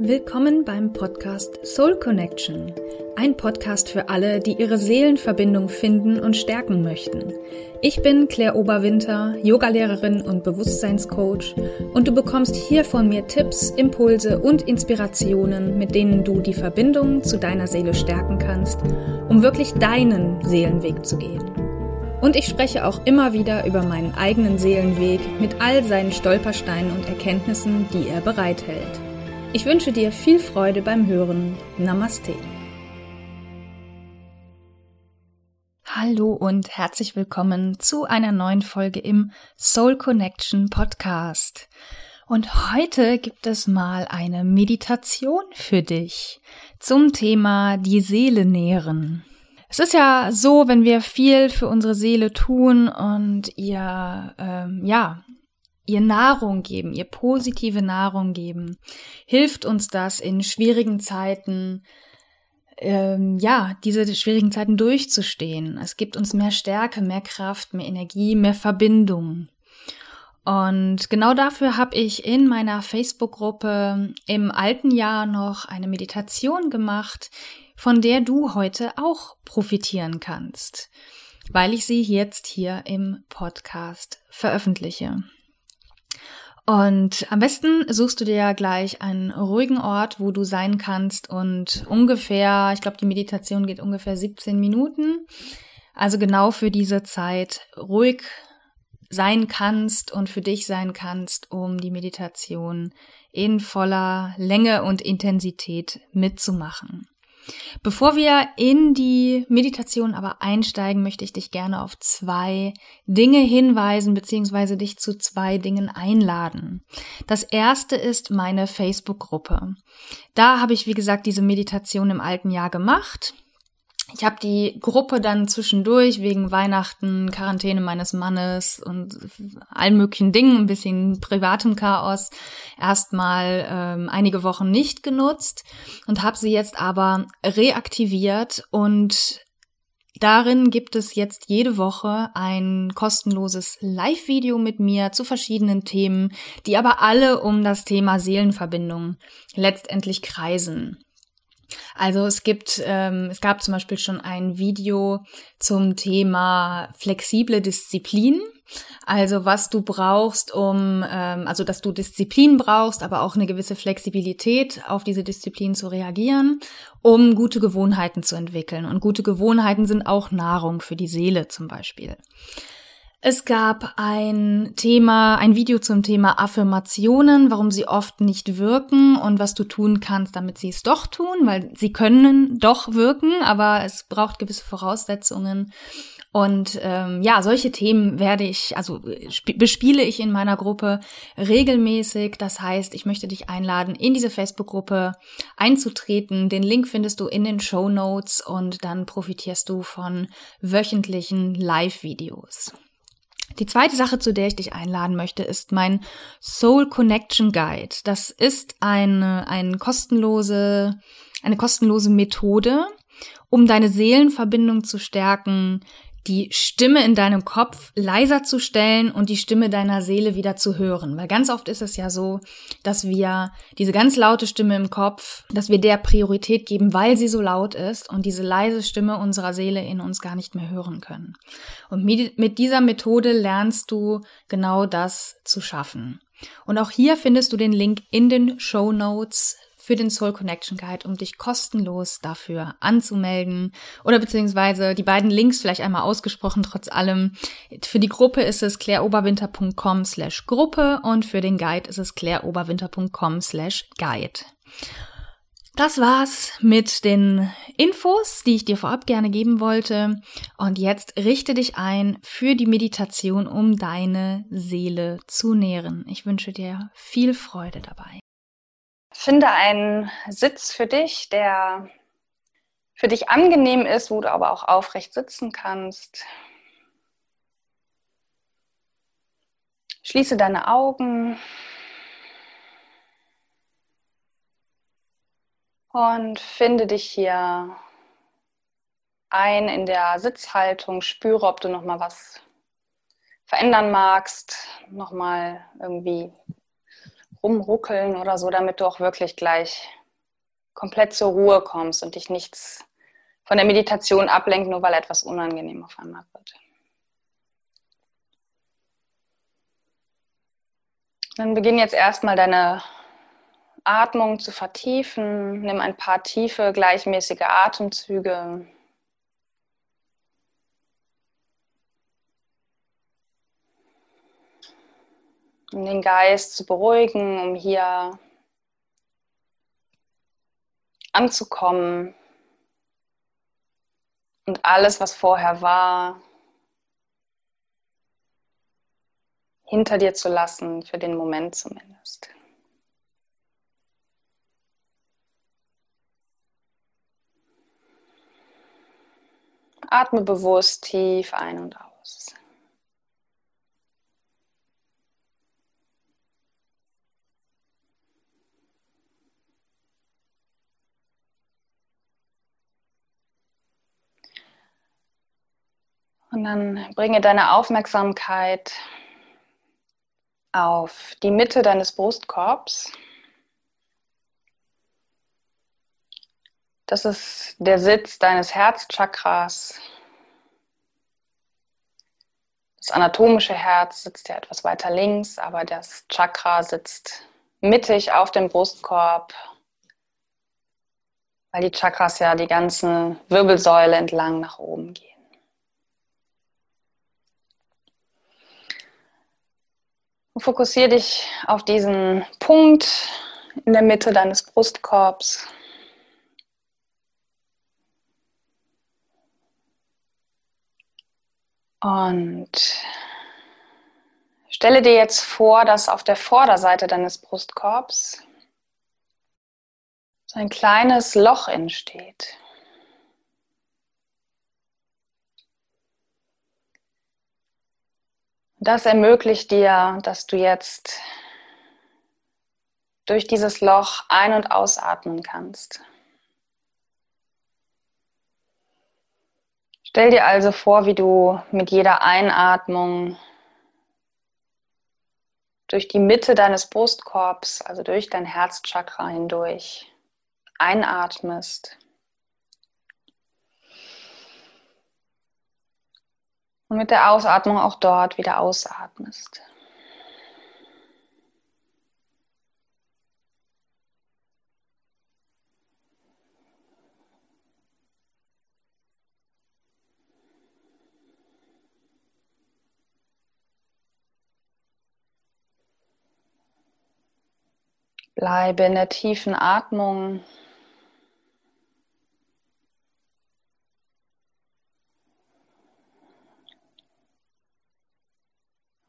Willkommen beim Podcast Soul Connection. Ein Podcast für alle, die ihre Seelenverbindung finden und stärken möchten. Ich bin Claire Oberwinter, Yogalehrerin und Bewusstseinscoach und du bekommst hier von mir Tipps, Impulse und Inspirationen, mit denen du die Verbindung zu deiner Seele stärken kannst, um wirklich deinen Seelenweg zu gehen. Und ich spreche auch immer wieder über meinen eigenen Seelenweg mit all seinen Stolpersteinen und Erkenntnissen, die er bereithält. Ich wünsche dir viel Freude beim Hören. Namaste. Hallo und herzlich willkommen zu einer neuen Folge im Soul Connection Podcast. Und heute gibt es mal eine Meditation für dich zum Thema die Seele nähren. Es ist ja so, wenn wir viel für unsere Seele tun und ihr ähm, ja ihr Nahrung geben, ihr positive Nahrung geben, hilft uns das in schwierigen Zeiten, ähm, ja, diese schwierigen Zeiten durchzustehen. Es gibt uns mehr Stärke, mehr Kraft, mehr Energie, mehr Verbindung. Und genau dafür habe ich in meiner Facebook-Gruppe im alten Jahr noch eine Meditation gemacht, von der du heute auch profitieren kannst, weil ich sie jetzt hier im Podcast veröffentliche. Und am besten suchst du dir ja gleich einen ruhigen Ort, wo du sein kannst und ungefähr, ich glaube, die Meditation geht ungefähr 17 Minuten. Also genau für diese Zeit ruhig sein kannst und für dich sein kannst, um die Meditation in voller Länge und Intensität mitzumachen. Bevor wir in die Meditation aber einsteigen, möchte ich dich gerne auf zwei Dinge hinweisen bzw. dich zu zwei Dingen einladen. Das erste ist meine Facebook-Gruppe. Da habe ich, wie gesagt, diese Meditation im alten Jahr gemacht. Ich habe die Gruppe dann zwischendurch wegen Weihnachten, Quarantäne meines Mannes und allen möglichen Dingen, ein bisschen privatem Chaos, erstmal ähm, einige Wochen nicht genutzt und habe sie jetzt aber reaktiviert und Darin gibt es jetzt jede Woche ein kostenloses Live-Video mit mir zu verschiedenen Themen, die aber alle um das Thema Seelenverbindung letztendlich kreisen. Also es gibt, ähm, es gab zum Beispiel schon ein Video zum Thema flexible Disziplin. Also was du brauchst, um, ähm, also dass du Disziplin brauchst, aber auch eine gewisse Flexibilität auf diese Disziplin zu reagieren, um gute Gewohnheiten zu entwickeln. Und gute Gewohnheiten sind auch Nahrung für die Seele zum Beispiel. Es gab ein Thema, ein Video zum Thema Affirmationen, warum sie oft nicht wirken und was du tun kannst, damit sie es doch tun, weil sie können doch wirken, aber es braucht gewisse Voraussetzungen. Und ähm, ja, solche Themen werde ich, also bespiele ich in meiner Gruppe regelmäßig. Das heißt, ich möchte dich einladen, in diese Facebook-Gruppe einzutreten. Den Link findest du in den Show Notes und dann profitierst du von wöchentlichen Live-Videos. Die zweite Sache, zu der ich dich einladen möchte, ist mein Soul Connection Guide. Das ist eine, eine kostenlose, eine kostenlose Methode, um deine Seelenverbindung zu stärken, die Stimme in deinem Kopf leiser zu stellen und die Stimme deiner Seele wieder zu hören. Weil ganz oft ist es ja so, dass wir diese ganz laute Stimme im Kopf, dass wir der Priorität geben, weil sie so laut ist und diese leise Stimme unserer Seele in uns gar nicht mehr hören können. Und mit dieser Methode lernst du genau das zu schaffen. Und auch hier findest du den Link in den Show Notes für den Soul Connection Guide, um dich kostenlos dafür anzumelden. Oder beziehungsweise die beiden Links vielleicht einmal ausgesprochen, trotz allem. Für die Gruppe ist es claireoberwinter.com slash Gruppe und für den Guide ist es claireoberwinter.com slash Guide. Das war's mit den Infos, die ich dir vorab gerne geben wollte. Und jetzt richte dich ein für die Meditation, um deine Seele zu nähren. Ich wünsche dir viel Freude dabei. Finde einen Sitz für dich, der für dich angenehm ist, wo du aber auch aufrecht sitzen kannst. Schließe deine Augen und finde dich hier ein in der Sitzhaltung. Spüre, ob du noch mal was verändern magst, noch mal irgendwie rumruckeln oder so, damit du auch wirklich gleich komplett zur Ruhe kommst und dich nichts von der Meditation ablenkt, nur weil etwas unangenehm auf einmal wird. Dann beginn jetzt erstmal deine Atmung zu vertiefen. Nimm ein paar tiefe, gleichmäßige Atemzüge. Um den Geist zu beruhigen, um hier anzukommen und alles, was vorher war, hinter dir zu lassen, für den Moment zumindest. Atme bewusst tief ein und aus. Und dann bringe deine Aufmerksamkeit auf die Mitte deines Brustkorbs. Das ist der Sitz deines Herzchakras. Das anatomische Herz sitzt ja etwas weiter links, aber das Chakra sitzt mittig auf dem Brustkorb, weil die Chakras ja die ganze Wirbelsäule entlang nach oben gehen. Und fokussiere dich auf diesen Punkt in der Mitte deines Brustkorbs. Und stelle dir jetzt vor, dass auf der Vorderseite deines Brustkorbs so ein kleines Loch entsteht. Das ermöglicht dir, dass du jetzt durch dieses Loch ein- und ausatmen kannst. Stell dir also vor, wie du mit jeder Einatmung durch die Mitte deines Brustkorbs, also durch dein Herzchakra hindurch, einatmest Und mit der Ausatmung auch dort wieder ausatmest. Bleibe in der tiefen Atmung.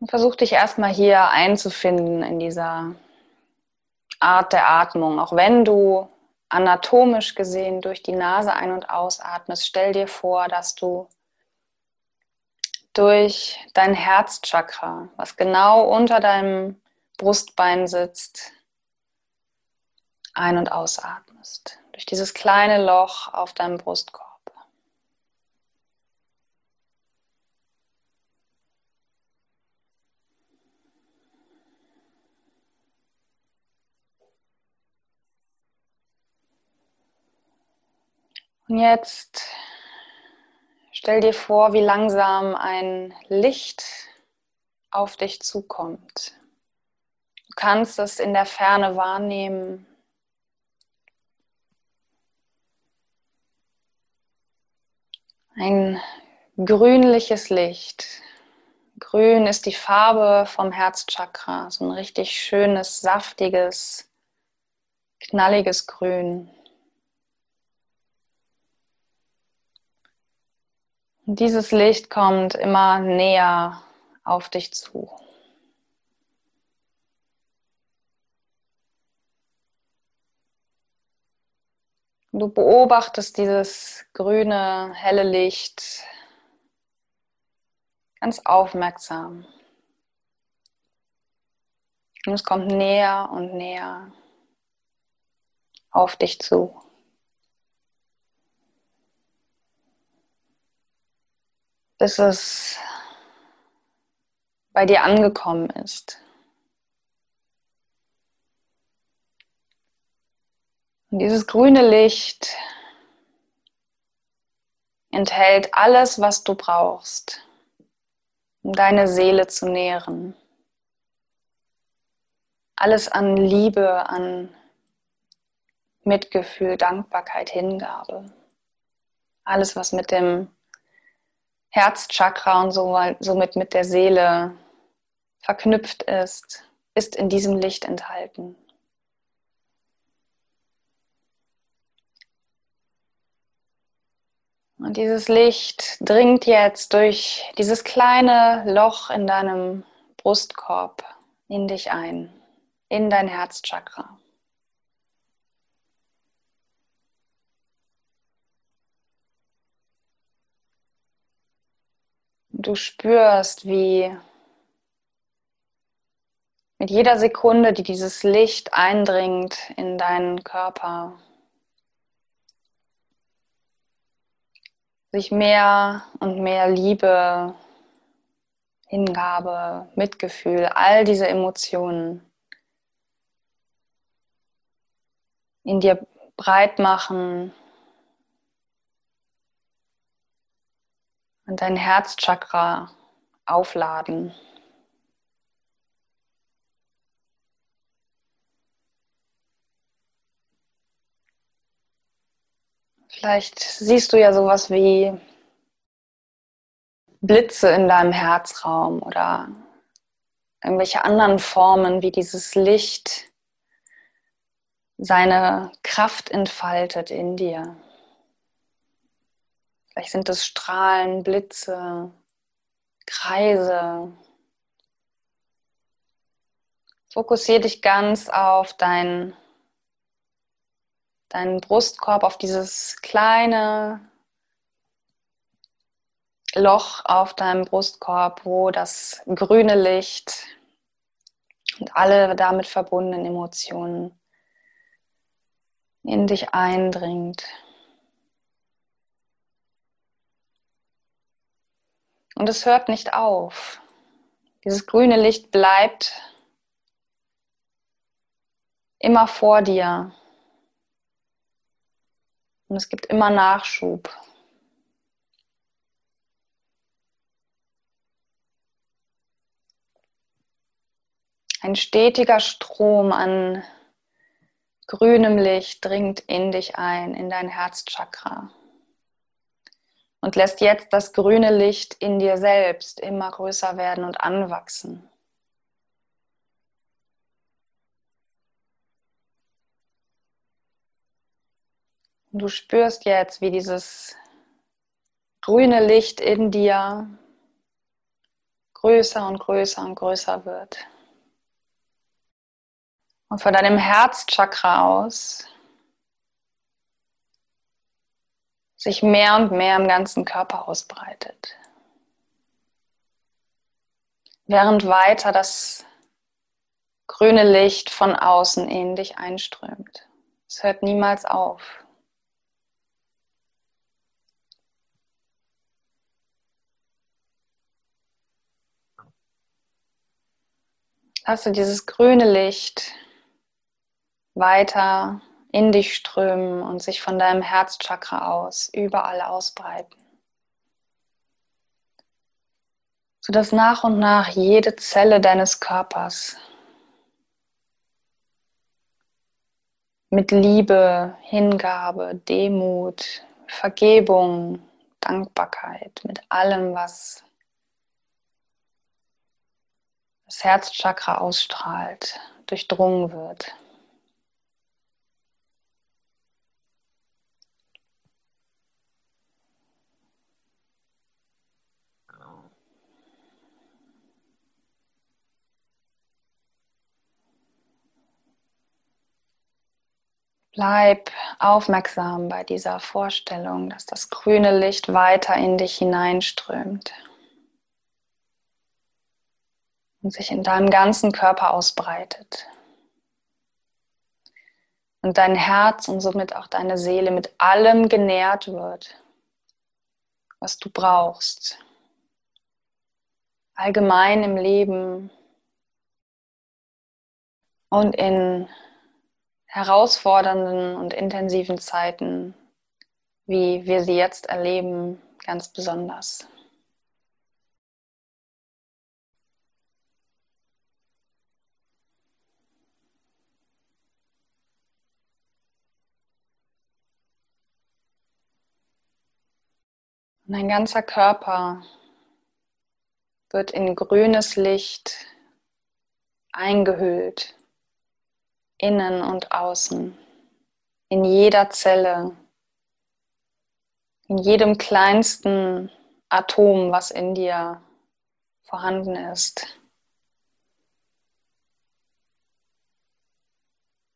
Versuch dich erstmal hier einzufinden in dieser Art der Atmung. Auch wenn du anatomisch gesehen durch die Nase ein- und ausatmest, stell dir vor, dass du durch dein Herzchakra, was genau unter deinem Brustbein sitzt, ein- und ausatmest. Durch dieses kleine Loch auf deinem Brustkorb. Und jetzt stell dir vor, wie langsam ein Licht auf dich zukommt. Du kannst es in der Ferne wahrnehmen. Ein grünliches Licht. Grün ist die Farbe vom Herzchakra, so ein richtig schönes, saftiges, knalliges Grün. Dieses Licht kommt immer näher auf dich zu. Du beobachtest dieses grüne, helle Licht ganz aufmerksam. Und es kommt näher und näher auf dich zu. Bis es bei dir angekommen ist. Und dieses grüne Licht enthält alles, was du brauchst, um deine Seele zu nähren. Alles an Liebe, an Mitgefühl, Dankbarkeit, Hingabe. Alles, was mit dem Herzchakra und somit mit der Seele verknüpft ist, ist in diesem Licht enthalten. Und dieses Licht dringt jetzt durch dieses kleine Loch in deinem Brustkorb in dich ein, in dein Herzchakra. Du spürst, wie mit jeder Sekunde, die dieses Licht eindringt in deinen Körper, sich mehr und mehr Liebe, Hingabe, Mitgefühl, all diese Emotionen in dir breit machen und dein Herzchakra aufladen. Vielleicht siehst du ja sowas wie Blitze in deinem Herzraum oder irgendwelche anderen Formen, wie dieses Licht seine Kraft entfaltet in dir. Vielleicht sind es Strahlen, Blitze, Kreise. Fokussiere dich ganz auf dein deinen Brustkorb auf dieses kleine Loch auf deinem Brustkorb, wo das grüne Licht und alle damit verbundenen Emotionen in dich eindringt. Und es hört nicht auf. Dieses grüne Licht bleibt immer vor dir. Und es gibt immer Nachschub. Ein stetiger Strom an grünem Licht dringt in dich ein, in dein Herzchakra. Und lässt jetzt das grüne Licht in dir selbst immer größer werden und anwachsen. Du spürst jetzt, wie dieses grüne Licht in dir größer und größer und größer wird. Und von deinem Herzchakra aus sich mehr und mehr im ganzen Körper ausbreitet. Während weiter das grüne Licht von außen in dich einströmt. Es hört niemals auf. Lass du dieses grüne Licht weiter in dich strömen und sich von deinem Herzchakra aus überall ausbreiten. Sodass nach und nach jede Zelle deines Körpers mit Liebe, Hingabe, Demut, Vergebung, Dankbarkeit, mit allem, was das Herzchakra ausstrahlt, durchdrungen wird. Bleib aufmerksam bei dieser Vorstellung, dass das grüne Licht weiter in dich hineinströmt und sich in deinem ganzen Körper ausbreitet. Und dein Herz und somit auch deine Seele mit allem genährt wird, was du brauchst. Allgemein im Leben und in herausfordernden und intensiven Zeiten, wie wir sie jetzt erleben, ganz besonders. Dein ganzer Körper wird in grünes Licht eingehüllt, innen und außen, in jeder Zelle, in jedem kleinsten Atom, was in dir vorhanden ist.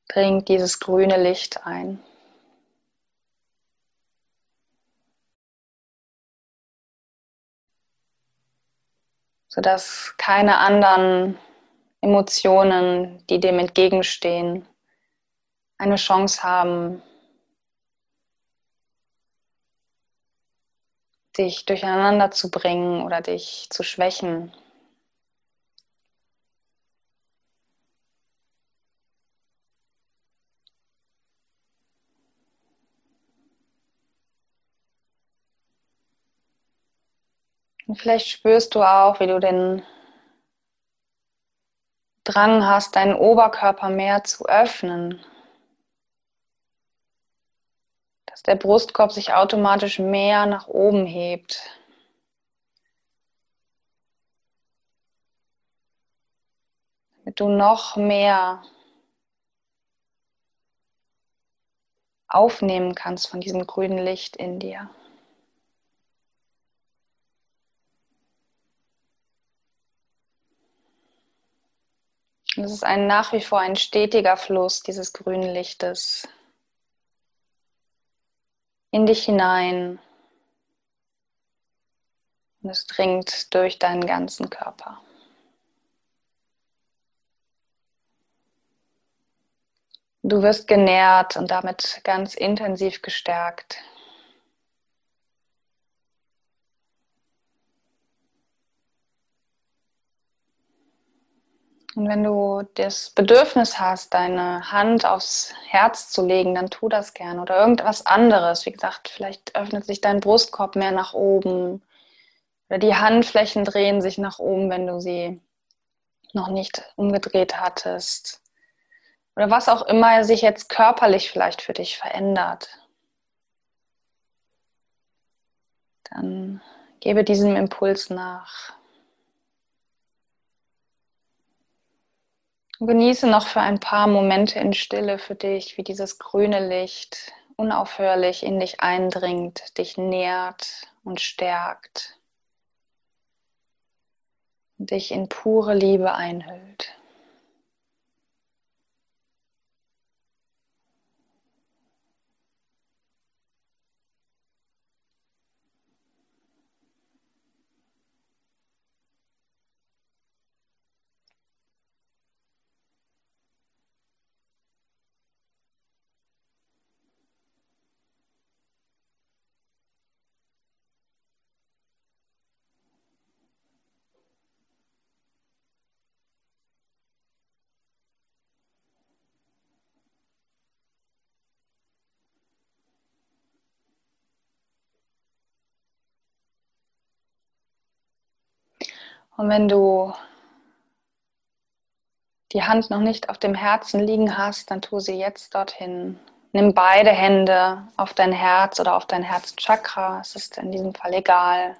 Dringt dieses grüne Licht ein. sodass keine anderen Emotionen, die dem entgegenstehen, eine Chance haben, dich durcheinander zu bringen oder dich zu schwächen. Und vielleicht spürst du auch, wie du den Drang hast, deinen Oberkörper mehr zu öffnen. Dass der Brustkorb sich automatisch mehr nach oben hebt. Damit du noch mehr aufnehmen kannst von diesem grünen Licht in dir. Und es ist ein nach wie vor ein stetiger Fluss dieses grünen Lichtes in dich hinein. Und es dringt durch deinen ganzen Körper. Du wirst genährt und damit ganz intensiv gestärkt. Und wenn du das Bedürfnis hast, deine Hand aufs Herz zu legen, dann tu das gern. Oder irgendwas anderes. Wie gesagt, vielleicht öffnet sich dein Brustkorb mehr nach oben. Oder die Handflächen drehen sich nach oben, wenn du sie noch nicht umgedreht hattest. Oder was auch immer sich jetzt körperlich vielleicht für dich verändert. Dann gebe diesem Impuls nach. Genieße noch für ein paar Momente in Stille für dich, wie dieses grüne Licht unaufhörlich in dich eindringt, dich nährt und stärkt dich in pure Liebe einhüllt. Und wenn du die Hand noch nicht auf dem Herzen liegen hast, dann tu sie jetzt dorthin. Nimm beide Hände auf dein Herz oder auf dein Herzchakra. Es ist in diesem Fall egal.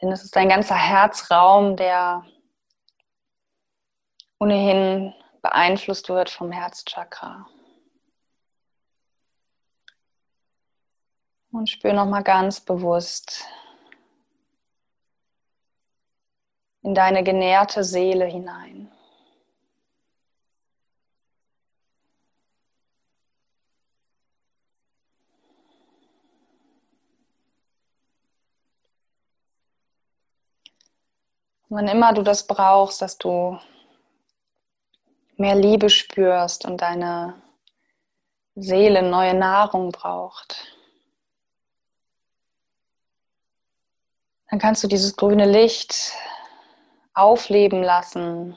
Denn es ist dein ganzer Herzraum, der ohnehin beeinflusst wird vom Herzchakra. Und spür nochmal ganz bewusst in deine genährte Seele hinein. wann immer du das brauchst, dass du mehr Liebe spürst und deine Seele neue Nahrung braucht, dann kannst du dieses grüne Licht aufleben lassen.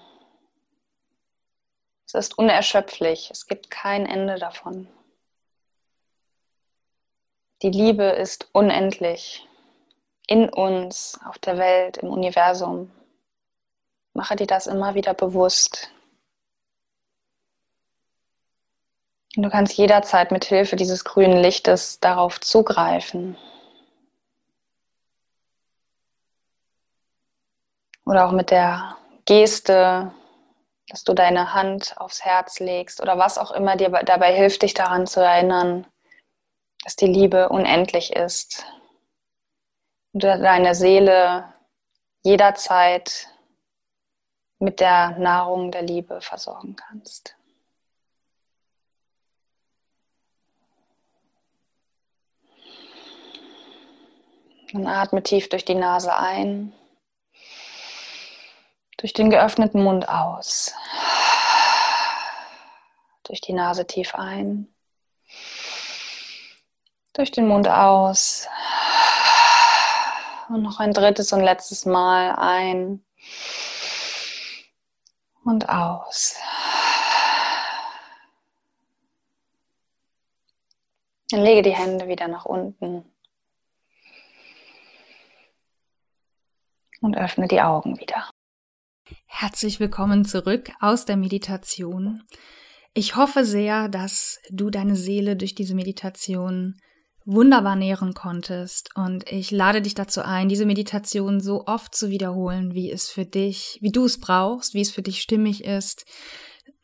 Es ist unerschöpflich, es gibt kein Ende davon. Die Liebe ist unendlich in uns, auf der Welt, im Universum. Mache dir das immer wieder bewusst. Du kannst jederzeit mit Hilfe dieses grünen Lichtes darauf zugreifen. Oder auch mit der Geste, dass du deine Hand aufs Herz legst oder was auch immer dir dabei hilft, dich daran zu erinnern, dass die Liebe unendlich ist und deine Seele jederzeit mit der Nahrung der Liebe versorgen kannst. Und atme tief durch die Nase ein, durch den geöffneten Mund aus, durch die Nase tief ein, durch den Mund aus und noch ein drittes und letztes Mal ein und aus. Dann lege die Hände wieder nach unten. und öffne die Augen wieder. Herzlich willkommen zurück aus der Meditation. Ich hoffe sehr, dass du deine Seele durch diese Meditation wunderbar nähren konntest und ich lade dich dazu ein, diese Meditation so oft zu wiederholen, wie es für dich, wie du es brauchst, wie es für dich stimmig ist.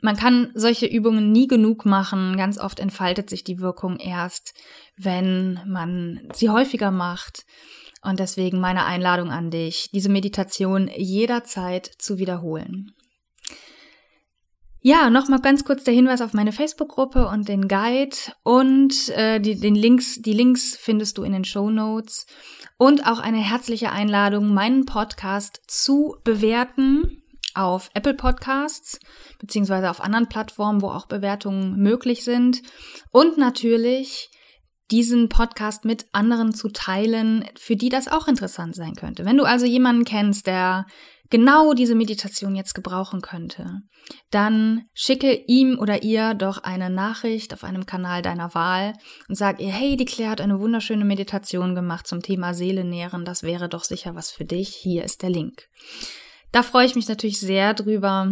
Man kann solche Übungen nie genug machen. Ganz oft entfaltet sich die Wirkung erst, wenn man sie häufiger macht. Und deswegen meine Einladung an dich, diese Meditation jederzeit zu wiederholen. Ja, nochmal ganz kurz der Hinweis auf meine Facebook-Gruppe und den Guide und äh, die, den Links, die Links findest du in den Show Notes und auch eine herzliche Einladung, meinen Podcast zu bewerten auf Apple Podcasts beziehungsweise auf anderen Plattformen, wo auch Bewertungen möglich sind und natürlich diesen Podcast mit anderen zu teilen, für die das auch interessant sein könnte. Wenn du also jemanden kennst, der genau diese Meditation jetzt gebrauchen könnte, dann schicke ihm oder ihr doch eine Nachricht auf einem Kanal deiner Wahl und sag ihr, hey, die Claire hat eine wunderschöne Meditation gemacht zum Thema Seele nähren, das wäre doch sicher was für dich, hier ist der Link. Da freue ich mich natürlich sehr drüber,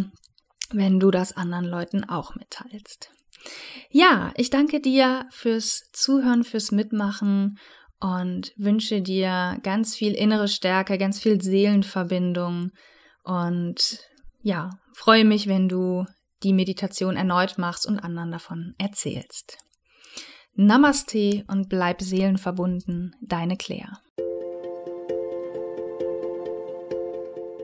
wenn du das anderen Leuten auch mitteilst. Ja, ich danke dir fürs Zuhören, fürs Mitmachen und wünsche dir ganz viel innere Stärke, ganz viel Seelenverbindung und ja, freue mich, wenn du die Meditation erneut machst und anderen davon erzählst. Namaste und bleib seelenverbunden, deine Claire.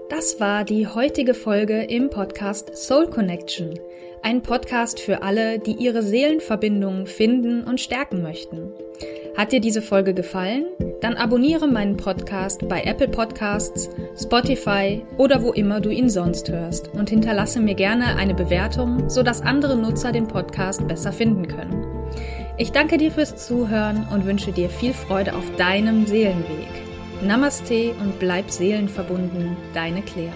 Das war die heutige Folge im Podcast Soul Connection. Ein Podcast für alle, die ihre Seelenverbindung finden und stärken möchten. Hat dir diese Folge gefallen? Dann abonniere meinen Podcast bei Apple Podcasts, Spotify oder wo immer du ihn sonst hörst und hinterlasse mir gerne eine Bewertung, sodass andere Nutzer den Podcast besser finden können. Ich danke dir fürs Zuhören und wünsche dir viel Freude auf deinem Seelenweg. Namaste und bleib seelenverbunden, deine Claire.